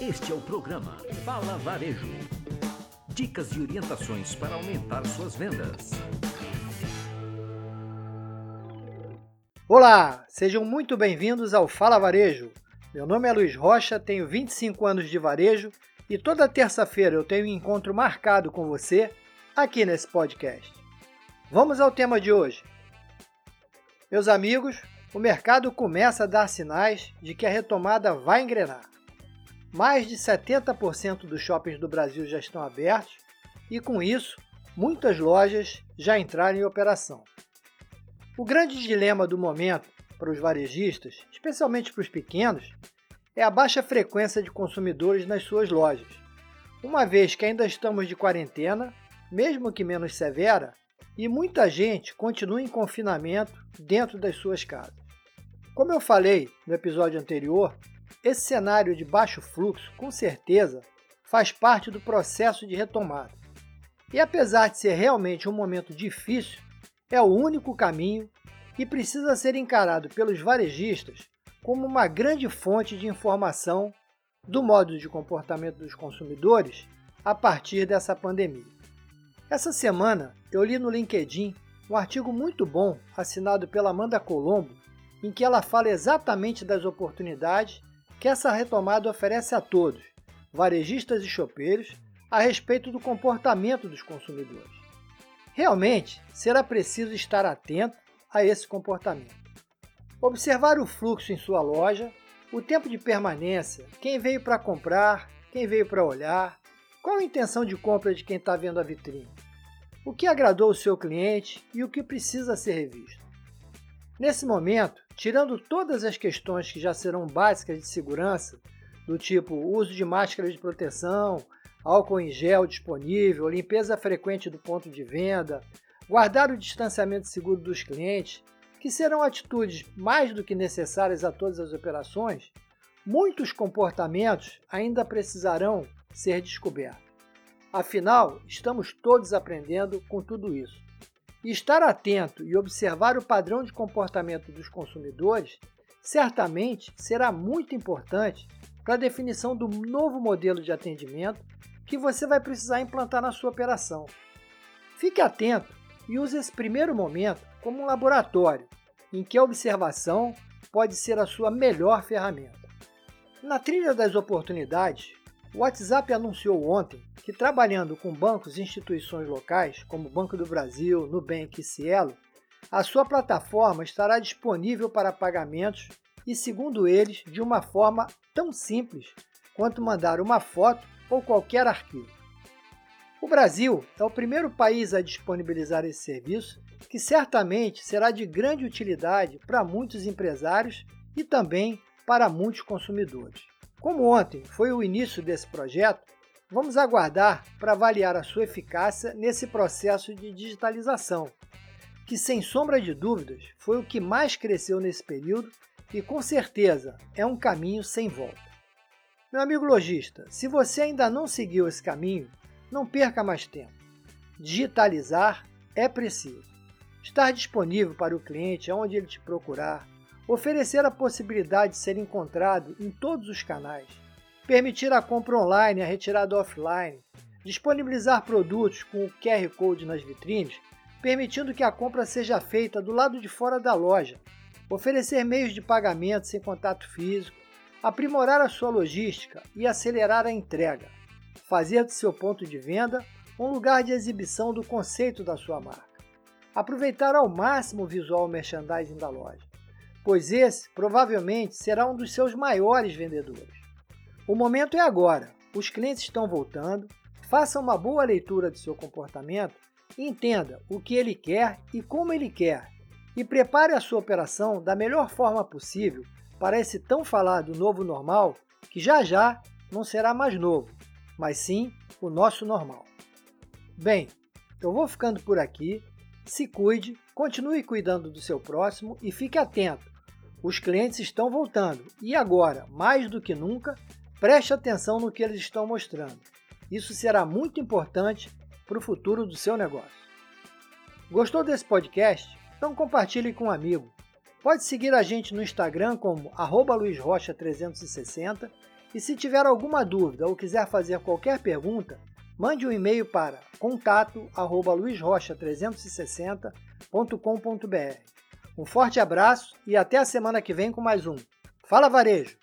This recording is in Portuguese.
Este é o programa Fala Varejo. Dicas e orientações para aumentar suas vendas. Olá, sejam muito bem-vindos ao Fala Varejo. Meu nome é Luiz Rocha, tenho 25 anos de varejo e toda terça-feira eu tenho um encontro marcado com você aqui nesse podcast. Vamos ao tema de hoje. Meus amigos, o mercado começa a dar sinais de que a retomada vai engrenar. Mais de 70% dos shoppings do Brasil já estão abertos e, com isso, muitas lojas já entraram em operação. O grande dilema do momento para os varejistas, especialmente para os pequenos, é a baixa frequência de consumidores nas suas lojas. Uma vez que ainda estamos de quarentena, mesmo que menos severa, e muita gente continua em confinamento dentro das suas casas. Como eu falei no episódio anterior, esse cenário de baixo fluxo, com certeza, faz parte do processo de retomada. E apesar de ser realmente um momento difícil, é o único caminho e precisa ser encarado pelos varejistas como uma grande fonte de informação do modo de comportamento dos consumidores a partir dessa pandemia. Essa semana eu li no LinkedIn um artigo muito bom assinado pela Amanda Colombo, em que ela fala exatamente das oportunidades que essa retomada oferece a todos, varejistas e chopeiros, a respeito do comportamento dos consumidores. Realmente, será preciso estar atento a esse comportamento. Observar o fluxo em sua loja, o tempo de permanência, quem veio para comprar, quem veio para olhar, qual a intenção de compra de quem está vendo a vitrine? O que agradou o seu cliente e o que precisa ser revisto? Nesse momento, tirando todas as questões que já serão básicas de segurança, do tipo uso de máscara de proteção, álcool em gel disponível, limpeza frequente do ponto de venda, guardar o distanciamento seguro dos clientes, que serão atitudes mais do que necessárias a todas as operações, muitos comportamentos ainda precisarão ser descoberto. Afinal, estamos todos aprendendo com tudo isso. E estar atento e observar o padrão de comportamento dos consumidores certamente será muito importante para a definição do novo modelo de atendimento que você vai precisar implantar na sua operação. Fique atento e use esse primeiro momento como um laboratório em que a observação pode ser a sua melhor ferramenta. Na trilha das oportunidades, o WhatsApp anunciou ontem que, trabalhando com bancos e instituições locais, como Banco do Brasil, Nubank e Cielo, a sua plataforma estará disponível para pagamentos e, segundo eles, de uma forma tão simples quanto mandar uma foto ou qualquer arquivo. O Brasil é o primeiro país a disponibilizar esse serviço, que certamente será de grande utilidade para muitos empresários e também para muitos consumidores. Como ontem foi o início desse projeto, vamos aguardar para avaliar a sua eficácia nesse processo de digitalização, que sem sombra de dúvidas foi o que mais cresceu nesse período e com certeza é um caminho sem volta. Meu amigo lojista, se você ainda não seguiu esse caminho, não perca mais tempo. Digitalizar é preciso. Estar disponível para o cliente onde ele te procurar, oferecer a possibilidade de ser encontrado em todos os canais, permitir a compra online e a retirada offline, disponibilizar produtos com o QR Code nas vitrines, permitindo que a compra seja feita do lado de fora da loja, oferecer meios de pagamento sem contato físico, aprimorar a sua logística e acelerar a entrega, fazer do seu ponto de venda um lugar de exibição do conceito da sua marca, aproveitar ao máximo o visual merchandising da loja, pois esse provavelmente será um dos seus maiores vendedores. O momento é agora. Os clientes estão voltando. Faça uma boa leitura do seu comportamento entenda o que ele quer e como ele quer. E prepare a sua operação da melhor forma possível para esse tão falado novo normal, que já já não será mais novo, mas sim o nosso normal. Bem, eu vou ficando por aqui. Se cuide, continue cuidando do seu próximo e fique atento os clientes estão voltando e agora, mais do que nunca, preste atenção no que eles estão mostrando. Isso será muito importante para o futuro do seu negócio. Gostou desse podcast? Então compartilhe com um amigo. Pode seguir a gente no Instagram como luizrocha360 E se tiver alguma dúvida ou quiser fazer qualquer pergunta, mande um e-mail para contato@luizrocha360.com.br. Um forte abraço e até a semana que vem com mais um Fala Varejo!